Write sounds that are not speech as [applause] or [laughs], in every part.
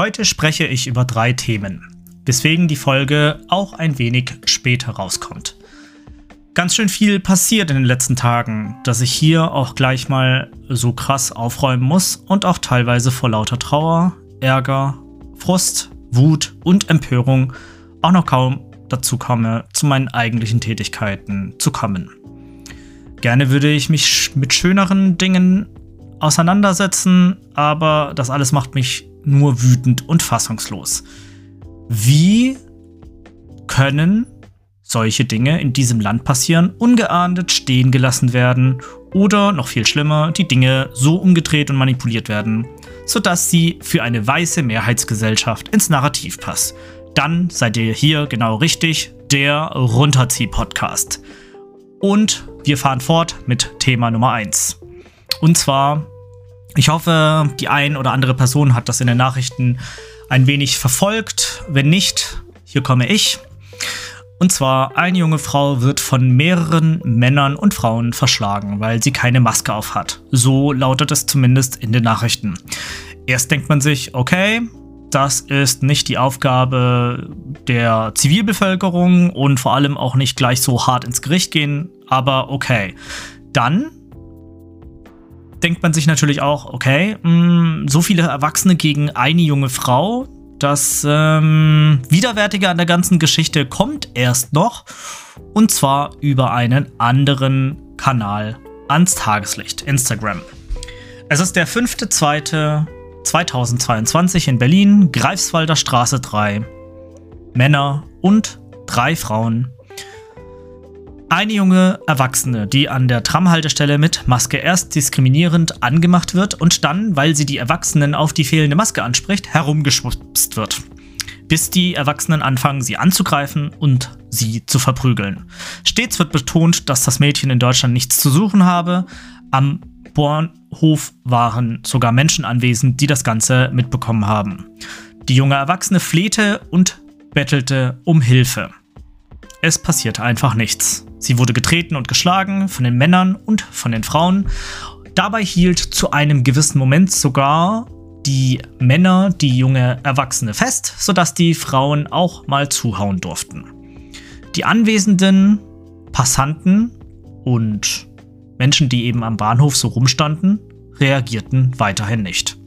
Heute spreche ich über drei Themen, weswegen die Folge auch ein wenig später rauskommt. Ganz schön viel passiert in den letzten Tagen, dass ich hier auch gleich mal so krass aufräumen muss und auch teilweise vor lauter Trauer, Ärger, Frust, Wut und Empörung auch noch kaum dazu komme, zu meinen eigentlichen Tätigkeiten zu kommen. Gerne würde ich mich mit schöneren Dingen auseinandersetzen, aber das alles macht mich nur wütend und fassungslos. Wie können solche Dinge in diesem Land passieren, ungeahndet stehen gelassen werden oder noch viel schlimmer, die Dinge so umgedreht und manipuliert werden, sodass sie für eine weiße Mehrheitsgesellschaft ins Narrativ passt. Dann seid ihr hier genau richtig, der Runterzieh-Podcast. Und wir fahren fort mit Thema Nummer 1. Und zwar ich hoffe, die ein oder andere Person hat das in den Nachrichten ein wenig verfolgt. Wenn nicht, hier komme ich. Und zwar, eine junge Frau wird von mehreren Männern und Frauen verschlagen, weil sie keine Maske auf hat. So lautet es zumindest in den Nachrichten. Erst denkt man sich, okay, das ist nicht die Aufgabe der Zivilbevölkerung und vor allem auch nicht gleich so hart ins Gericht gehen, aber okay. Dann denkt man sich natürlich auch, okay, mh, mm, so viele Erwachsene gegen eine junge Frau, das ähm, Widerwärtige an der ganzen Geschichte kommt erst noch. Und zwar über einen anderen Kanal ans Tageslicht, Instagram. Es ist der 5.2.2022 in Berlin, Greifswalder Straße 3. Männer und drei Frauen eine junge Erwachsene, die an der Tramhaltestelle mit Maske erst diskriminierend angemacht wird und dann, weil sie die Erwachsenen auf die fehlende Maske anspricht, herumgeschwupst wird. Bis die Erwachsenen anfangen, sie anzugreifen und sie zu verprügeln. Stets wird betont, dass das Mädchen in Deutschland nichts zu suchen habe. Am Bornhof waren sogar Menschen anwesend, die das Ganze mitbekommen haben. Die junge Erwachsene flehte und bettelte um Hilfe. Es passierte einfach nichts. Sie wurde getreten und geschlagen von den Männern und von den Frauen. Dabei hielt zu einem gewissen Moment sogar die Männer die junge Erwachsene fest, sodass die Frauen auch mal zuhauen durften. Die anwesenden Passanten und Menschen, die eben am Bahnhof so rumstanden, reagierten weiterhin nicht.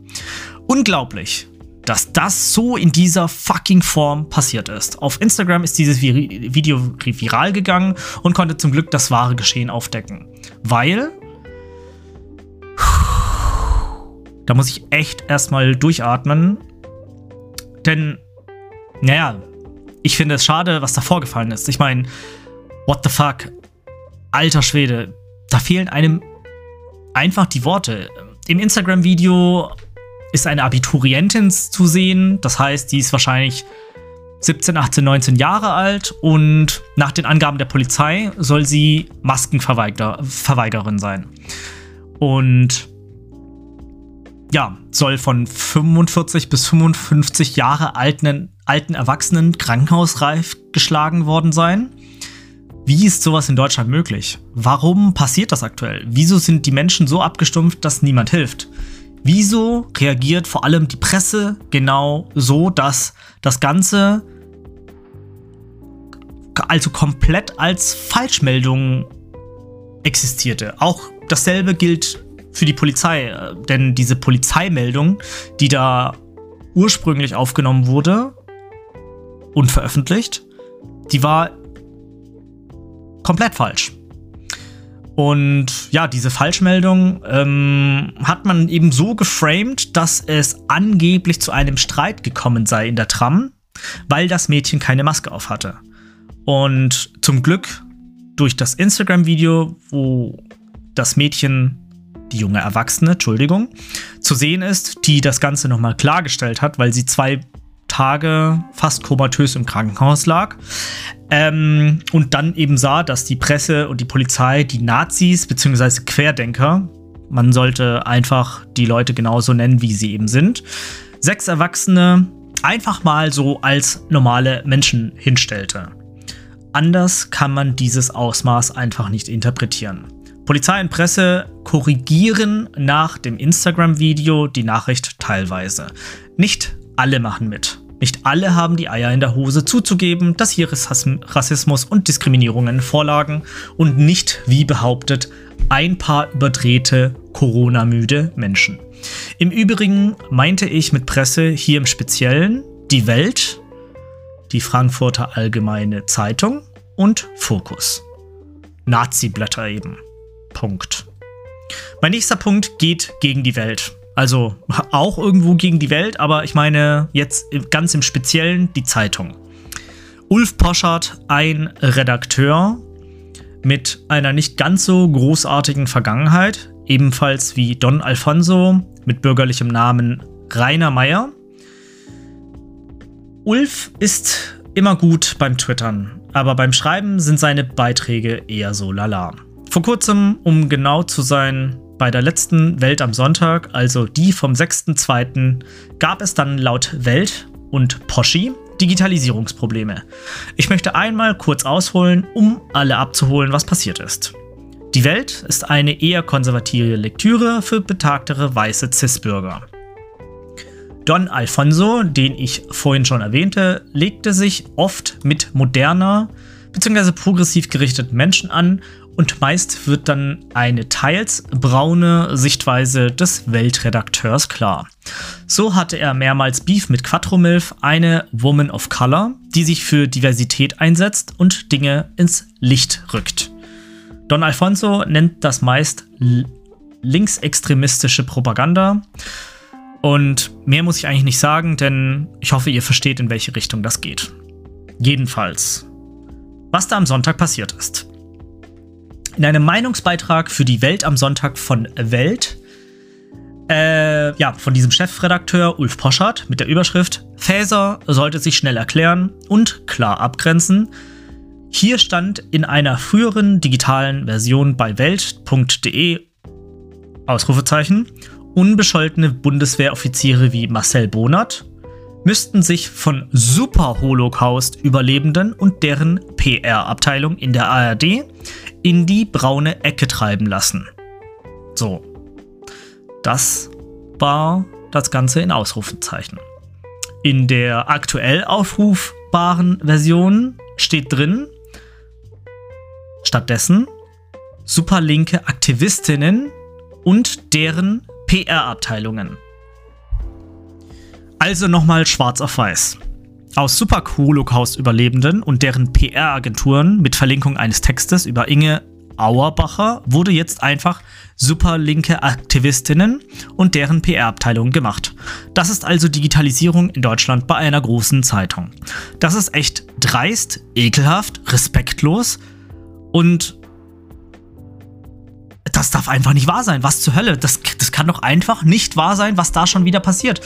Unglaublich, dass das so in dieser fucking Form passiert ist. Auf Instagram ist dieses Video viral gegangen und konnte zum Glück das wahre Geschehen aufdecken. Weil. Da muss ich echt erstmal durchatmen. Denn, naja, ich finde es schade, was da vorgefallen ist. Ich meine, what the fuck? Alter Schwede, da fehlen einem einfach die Worte. Im Instagram-Video ist eine Abiturientin zu sehen. Das heißt, die ist wahrscheinlich 17, 18, 19 Jahre alt und nach den Angaben der Polizei soll sie Maskenverweigerin sein. Und ja, soll von 45 bis 55 Jahre alten, alten Erwachsenen krankenhausreif geschlagen worden sein. Wie ist sowas in Deutschland möglich? Warum passiert das aktuell? Wieso sind die Menschen so abgestumpft, dass niemand hilft? Wieso reagiert vor allem die Presse genau so, dass das Ganze also komplett als Falschmeldung existierte? Auch dasselbe gilt für die Polizei, äh, denn diese Polizeimeldung, die da ursprünglich aufgenommen wurde und veröffentlicht, die war komplett falsch. Und ja, diese Falschmeldung ähm, hat man eben so geframed, dass es angeblich zu einem Streit gekommen sei in der Tram, weil das Mädchen keine Maske auf hatte. Und zum Glück durch das Instagram-Video, wo das Mädchen, die junge Erwachsene, Entschuldigung, zu sehen ist, die das Ganze nochmal klargestellt hat, weil sie zwei Tage fast komatös im Krankenhaus lag. Ähm, und dann eben sah, dass die Presse und die Polizei die Nazis bzw. Querdenker, man sollte einfach die Leute genauso nennen, wie sie eben sind, sechs Erwachsene einfach mal so als normale Menschen hinstellte. Anders kann man dieses Ausmaß einfach nicht interpretieren. Polizei und Presse korrigieren nach dem Instagram-Video die Nachricht teilweise. Nicht alle machen mit. Nicht alle haben die Eier in der Hose zuzugeben, dass hier Rassismus und Diskriminierungen vorlagen und nicht, wie behauptet, ein paar überdrehte, Corona-müde Menschen. Im Übrigen meinte ich mit Presse hier im Speziellen die Welt, die Frankfurter Allgemeine Zeitung und Fokus. Nazi-Blätter eben. Punkt. Mein nächster Punkt geht gegen die Welt. Also [laughs] auch irgendwo gegen die Welt, aber ich meine jetzt ganz im Speziellen die Zeitung. Ulf Poschardt, ein Redakteur mit einer nicht ganz so großartigen Vergangenheit, ebenfalls wie Don Alfonso mit bürgerlichem Namen Rainer Meyer. Ulf ist immer gut beim Twittern, aber beim Schreiben sind seine Beiträge eher so lala. Vor kurzem, um genau zu sein, bei der letzten Welt am Sonntag, also die vom 6.2., gab es dann laut Welt und Poschi Digitalisierungsprobleme. Ich möchte einmal kurz ausholen, um alle abzuholen, was passiert ist. Die Welt ist eine eher konservative Lektüre für betagtere weiße CIS-Bürger. Don Alfonso, den ich vorhin schon erwähnte, legte sich oft mit moderner bzw. progressiv gerichteten Menschen an und meist wird dann eine teils braune Sichtweise des Weltredakteurs klar. So hatte er mehrmals Beef mit Quattromilf, eine Woman of Color, die sich für Diversität einsetzt und Dinge ins Licht rückt. Don Alfonso nennt das meist linksextremistische Propaganda. Und mehr muss ich eigentlich nicht sagen, denn ich hoffe, ihr versteht, in welche Richtung das geht. Jedenfalls, was da am Sonntag passiert ist. In einem Meinungsbeitrag für die Welt am Sonntag von Welt, äh, ja, von diesem Chefredakteur Ulf Poschardt mit der Überschrift Faeser sollte sich schnell erklären und klar abgrenzen. Hier stand in einer früheren digitalen Version bei welt.de Ausrufezeichen unbescholtene Bundeswehroffiziere wie Marcel Bonat müssten sich von Super-Holocaust-Überlebenden und deren PR-Abteilung in der ARD in die braune Ecke treiben lassen. So. Das war das Ganze in Ausrufezeichen. In der aktuell aufrufbaren Version steht drin, stattdessen superlinke Aktivistinnen und deren PR-Abteilungen. Also nochmal schwarz auf weiß. Aus Super-Holocaust-Überlebenden und deren PR-Agenturen mit Verlinkung eines Textes über Inge Auerbacher wurde jetzt einfach superlinke Aktivistinnen und deren PR-Abteilung gemacht. Das ist also Digitalisierung in Deutschland bei einer großen Zeitung. Das ist echt dreist, ekelhaft, respektlos und das darf einfach nicht wahr sein. Was zur Hölle? Das, das kann doch einfach nicht wahr sein, was da schon wieder passiert.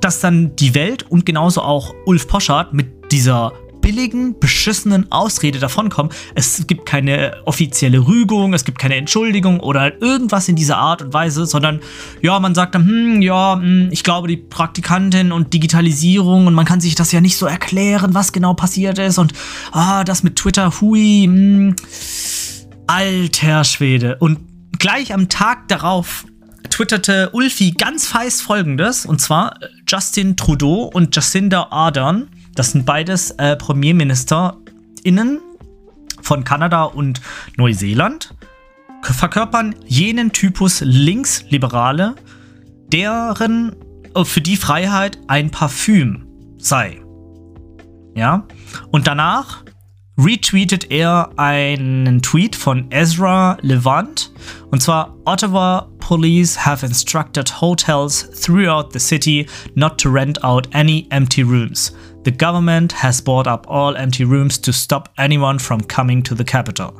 Dass dann die Welt und genauso auch Ulf Poschardt mit dieser billigen, beschissenen Ausrede davonkommen. Es gibt keine offizielle Rügung, es gibt keine Entschuldigung oder irgendwas in dieser Art und Weise, sondern ja, man sagt dann, hm, ja, hm, ich glaube, die Praktikantin und Digitalisierung und man kann sich das ja nicht so erklären, was genau passiert ist und ah, das mit Twitter, hui, hm, alter Schwede. Und gleich am Tag darauf twitterte Ulfi ganz feist folgendes, und zwar äh, Justin Trudeau und Jacinda Ardern, das sind beides äh, PremierministerInnen von Kanada und Neuseeland, verkörpern jenen Typus Linksliberale, deren äh, für die Freiheit ein Parfüm sei. Ja, und danach retweetet er einen Tweet von Ezra Levant und zwar Ottawa police have instructed hotels throughout the city not to rent out any empty rooms. The government has bought up all empty rooms to stop anyone from coming to the capital.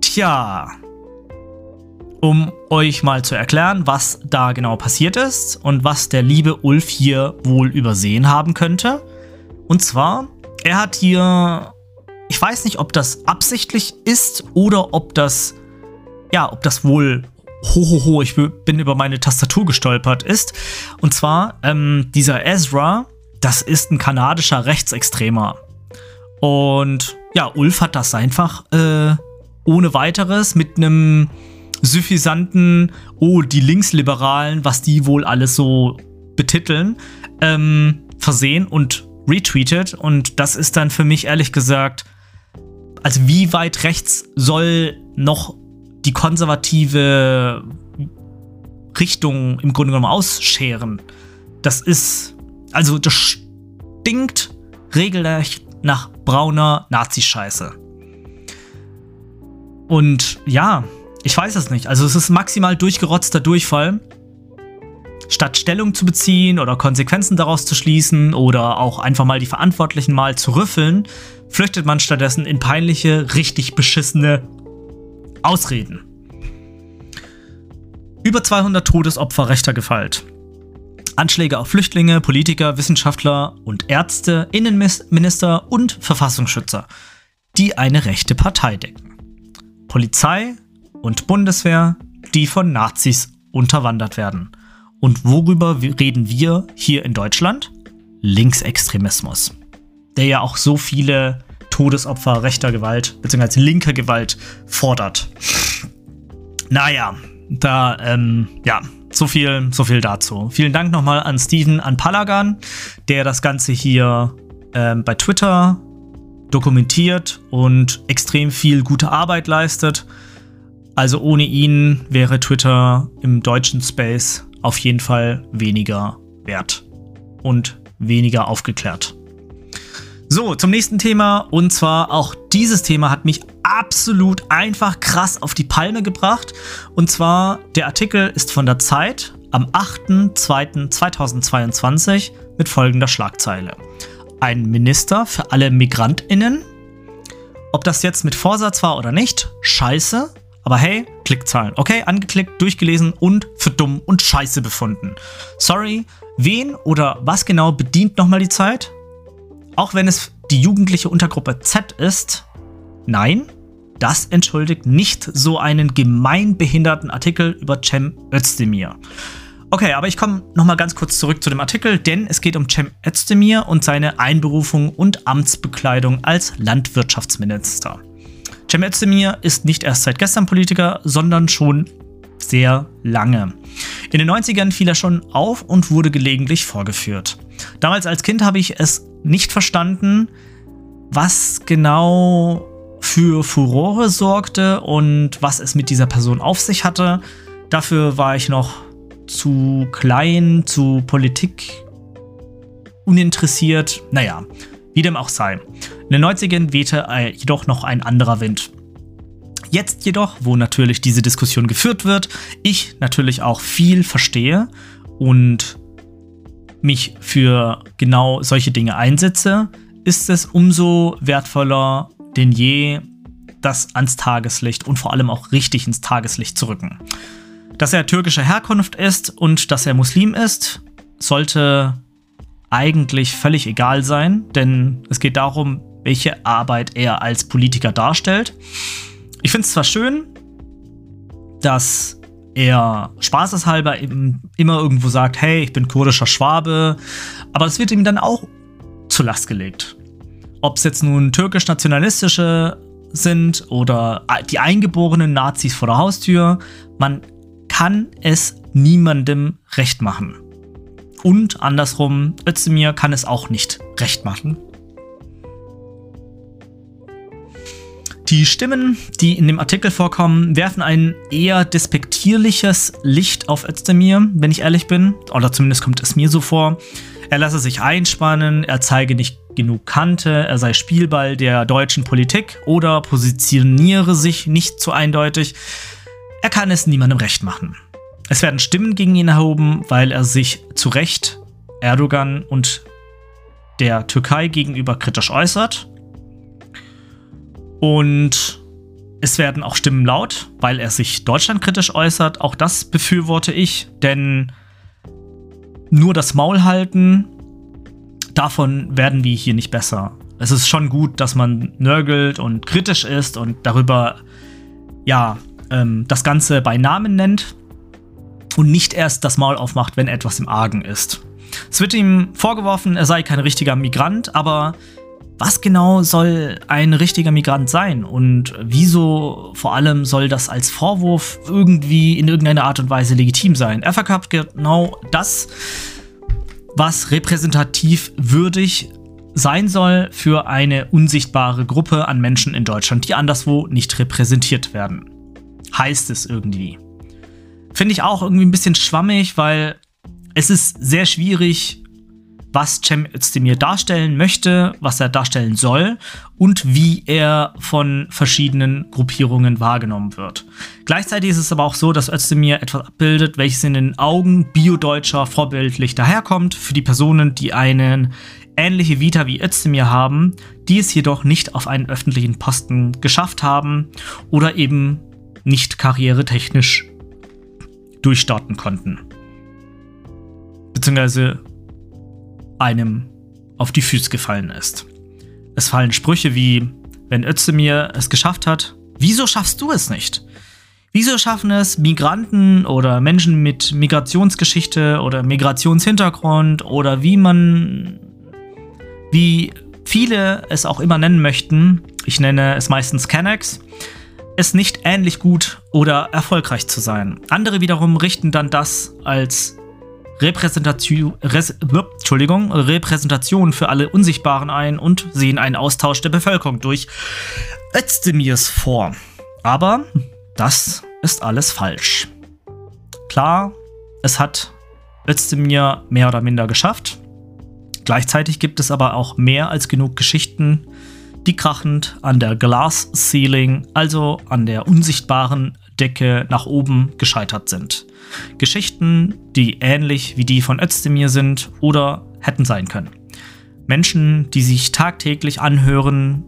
Tja, um euch mal zu erklären, was da genau passiert ist und was der liebe Ulf hier wohl übersehen haben könnte. Und zwar, er hat hier, ich weiß nicht, ob das absichtlich ist oder ob das, ja, ob das wohl hohoho, ho, ho, ich bin über meine Tastatur gestolpert ist. Und zwar, ähm, dieser Ezra, das ist ein kanadischer Rechtsextremer. Und ja, Ulf hat das einfach äh, ohne weiteres mit einem suffisanten, oh, die Linksliberalen, was die wohl alles so betiteln, ähm, versehen und retweetet. Und das ist dann für mich ehrlich gesagt, also wie weit rechts soll noch die konservative Richtung im Grunde genommen ausscheren? Das ist, also das stinkt regelrecht nach brauner Nazi-Scheiße. Und ja, ich weiß es nicht. Also es ist maximal durchgerotzter Durchfall. Statt Stellung zu beziehen oder Konsequenzen daraus zu schließen oder auch einfach mal die Verantwortlichen mal zu rüffeln, flüchtet man stattdessen in peinliche, richtig beschissene Ausreden. Über 200 Todesopfer rechter Gewalt. Anschläge auf Flüchtlinge, Politiker, Wissenschaftler und Ärzte, Innenminister und Verfassungsschützer, die eine rechte Partei decken. Polizei, und Bundeswehr, die von Nazis unterwandert werden. Und worüber reden wir hier in Deutschland? Linksextremismus. Der ja auch so viele Todesopfer rechter Gewalt bzw. linker Gewalt fordert. Naja, da, ähm, ja, so viel, so viel dazu. Vielen Dank nochmal an Steven, an Palagan, der das Ganze hier ähm, bei Twitter dokumentiert und extrem viel gute Arbeit leistet. Also ohne ihn wäre Twitter im deutschen Space auf jeden Fall weniger wert und weniger aufgeklärt. So, zum nächsten Thema. Und zwar auch dieses Thema hat mich absolut einfach krass auf die Palme gebracht. Und zwar, der Artikel ist von der Zeit am 8.2.2022 mit folgender Schlagzeile. Ein Minister für alle MigrantInnen. Ob das jetzt mit Vorsatz war oder nicht, scheiße. Aber hey, Klickzahlen. Okay, angeklickt, durchgelesen und für dumm und scheiße befunden. Sorry, wen oder was genau bedient nochmal die Zeit? Auch wenn es die jugendliche Untergruppe Z ist, nein, das entschuldigt nicht so einen gemein behinderten Artikel über Cem Özdemir. Okay, aber ich komme nochmal ganz kurz zurück zu dem Artikel, denn es geht um Cem Özdemir und seine Einberufung und Amtsbekleidung als Landwirtschaftsminister. Cem Özdemir ist nicht erst seit gestern Politiker, sondern schon sehr lange. In den 90ern fiel er schon auf und wurde gelegentlich vorgeführt. Damals als Kind habe ich es nicht verstanden, was genau für Furore sorgte und was es mit dieser Person auf sich hatte. Dafür war ich noch zu klein, zu Politik uninteressiert. Naja, wie dem auch sei. In den 90ern wehte jedoch noch ein anderer Wind. Jetzt jedoch, wo natürlich diese Diskussion geführt wird, ich natürlich auch viel verstehe und mich für genau solche Dinge einsetze, ist es umso wertvoller denn je, das ans Tageslicht und vor allem auch richtig ins Tageslicht zu rücken. Dass er türkischer Herkunft ist und dass er Muslim ist, sollte eigentlich völlig egal sein, denn es geht darum, welche Arbeit er als Politiker darstellt. Ich finde es zwar schön, dass er spaßeshalber immer irgendwo sagt, hey, ich bin kurdischer Schwabe, aber das wird ihm dann auch zur Last gelegt. Ob es jetzt nun türkisch-nationalistische sind oder die eingeborenen Nazis vor der Haustür, man kann es niemandem recht machen. Und andersrum, Özdemir kann es auch nicht recht machen. Die Stimmen, die in dem Artikel vorkommen, werfen ein eher despektierliches Licht auf Özdemir, wenn ich ehrlich bin. Oder zumindest kommt es mir so vor. Er lasse sich einspannen, er zeige nicht genug Kante, er sei Spielball der deutschen Politik oder positioniere sich nicht zu eindeutig. Er kann es niemandem recht machen. Es werden Stimmen gegen ihn erhoben, weil er sich zu Recht Erdogan und der Türkei gegenüber kritisch äußert. Und es werden auch Stimmen laut, weil er sich Deutschland kritisch äußert. Auch das befürworte ich, denn nur das Maul halten, davon werden wir hier nicht besser. Es ist schon gut, dass man nörgelt und kritisch ist und darüber, ja, ähm, das Ganze bei Namen nennt und nicht erst das Maul aufmacht, wenn etwas im Argen ist. Es wird ihm vorgeworfen, er sei kein richtiger Migrant, aber was genau soll ein richtiger Migrant sein und wieso vor allem soll das als Vorwurf irgendwie in irgendeiner Art und Weise legitim sein? Er verkauft genau das, was repräsentativ würdig sein soll für eine unsichtbare Gruppe an Menschen in Deutschland, die anderswo nicht repräsentiert werden. Heißt es irgendwie. Finde ich auch irgendwie ein bisschen schwammig, weil es ist sehr schwierig, was Cem Özdemir darstellen möchte, was er darstellen soll und wie er von verschiedenen Gruppierungen wahrgenommen wird. Gleichzeitig ist es aber auch so, dass Özdemir etwas abbildet, welches in den Augen Biodeutscher vorbildlich daherkommt für die Personen, die eine ähnliche Vita wie Özdemir haben, die es jedoch nicht auf einen öffentlichen Posten geschafft haben oder eben nicht karrieretechnisch durchstarten konnten. Beziehungsweise einem auf die Füße gefallen ist. Es fallen Sprüche wie, wenn Özdemir es geschafft hat, wieso schaffst du es nicht? Wieso schaffen es Migranten oder Menschen mit Migrationsgeschichte oder Migrationshintergrund oder wie man, wie viele es auch immer nennen möchten, ich nenne es meistens Canex, es nicht ähnlich gut oder erfolgreich zu sein. Andere wiederum richten dann das als Repräsentation, Repräsentation für alle Unsichtbaren ein und sehen einen Austausch der Bevölkerung durch Özdemirs vor. Aber das ist alles falsch. Klar, es hat Özdemir mehr oder minder geschafft. Gleichzeitig gibt es aber auch mehr als genug Geschichten, die krachend an der Glass Ceiling, also an der unsichtbaren Decke nach oben gescheitert sind. Geschichten, die ähnlich wie die von Özdemir sind oder hätten sein können. Menschen, die sich tagtäglich anhören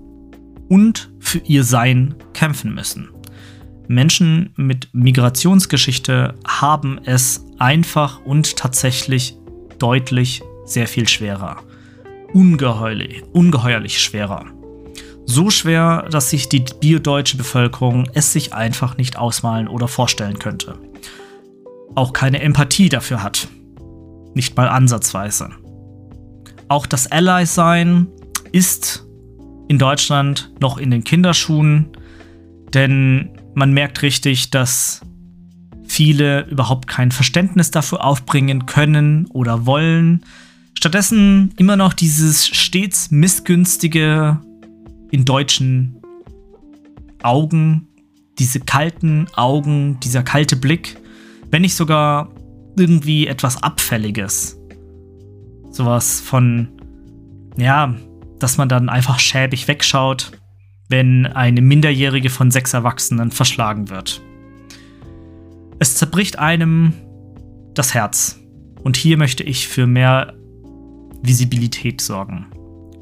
und für ihr Sein kämpfen müssen. Menschen mit Migrationsgeschichte haben es einfach und tatsächlich deutlich sehr viel schwerer. Ungeheuerlich, ungeheuerlich schwerer. So schwer, dass sich die biodeutsche Bevölkerung es sich einfach nicht ausmalen oder vorstellen könnte auch keine Empathie dafür hat. Nicht mal ansatzweise. Auch das Ally-Sein ist in Deutschland noch in den Kinderschuhen, denn man merkt richtig, dass viele überhaupt kein Verständnis dafür aufbringen können oder wollen. Stattdessen immer noch dieses stets missgünstige in deutschen Augen, diese kalten Augen, dieser kalte Blick, wenn nicht sogar irgendwie etwas Abfälliges. Sowas von, ja, dass man dann einfach schäbig wegschaut, wenn eine Minderjährige von sechs Erwachsenen verschlagen wird. Es zerbricht einem das Herz. Und hier möchte ich für mehr Visibilität sorgen.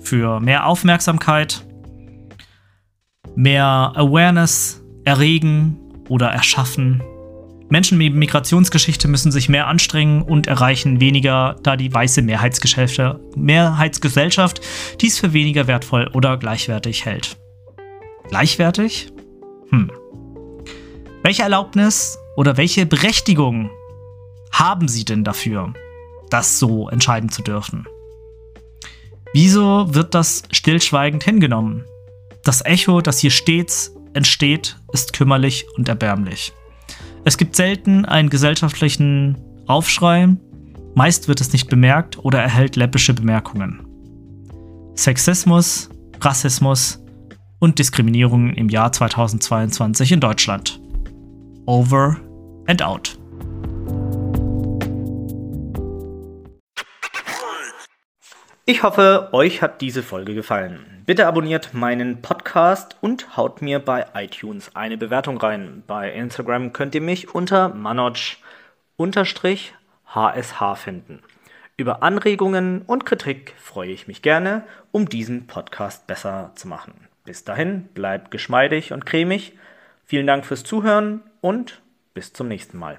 Für mehr Aufmerksamkeit, mehr Awareness erregen oder erschaffen Menschen mit Migrationsgeschichte müssen sich mehr anstrengen und erreichen weniger, da die weiße Mehrheitsgesellschaft dies für weniger wertvoll oder gleichwertig hält. Gleichwertig? Hm. Welche Erlaubnis oder welche Berechtigung haben sie denn dafür, das so entscheiden zu dürfen? Wieso wird das stillschweigend hingenommen? Das Echo, das hier stets entsteht, ist kümmerlich und erbärmlich. Es gibt selten einen gesellschaftlichen Aufschrei, meist wird es nicht bemerkt oder erhält läppische Bemerkungen. Sexismus, Rassismus und Diskriminierung im Jahr 2022 in Deutschland. Over and out. Ich hoffe, euch hat diese Folge gefallen. Bitte abonniert meinen Podcast und haut mir bei iTunes eine Bewertung rein. Bei Instagram könnt ihr mich unter manoj hsh finden. Über Anregungen und Kritik freue ich mich gerne, um diesen Podcast besser zu machen. Bis dahin, bleibt geschmeidig und cremig. Vielen Dank fürs Zuhören und bis zum nächsten Mal.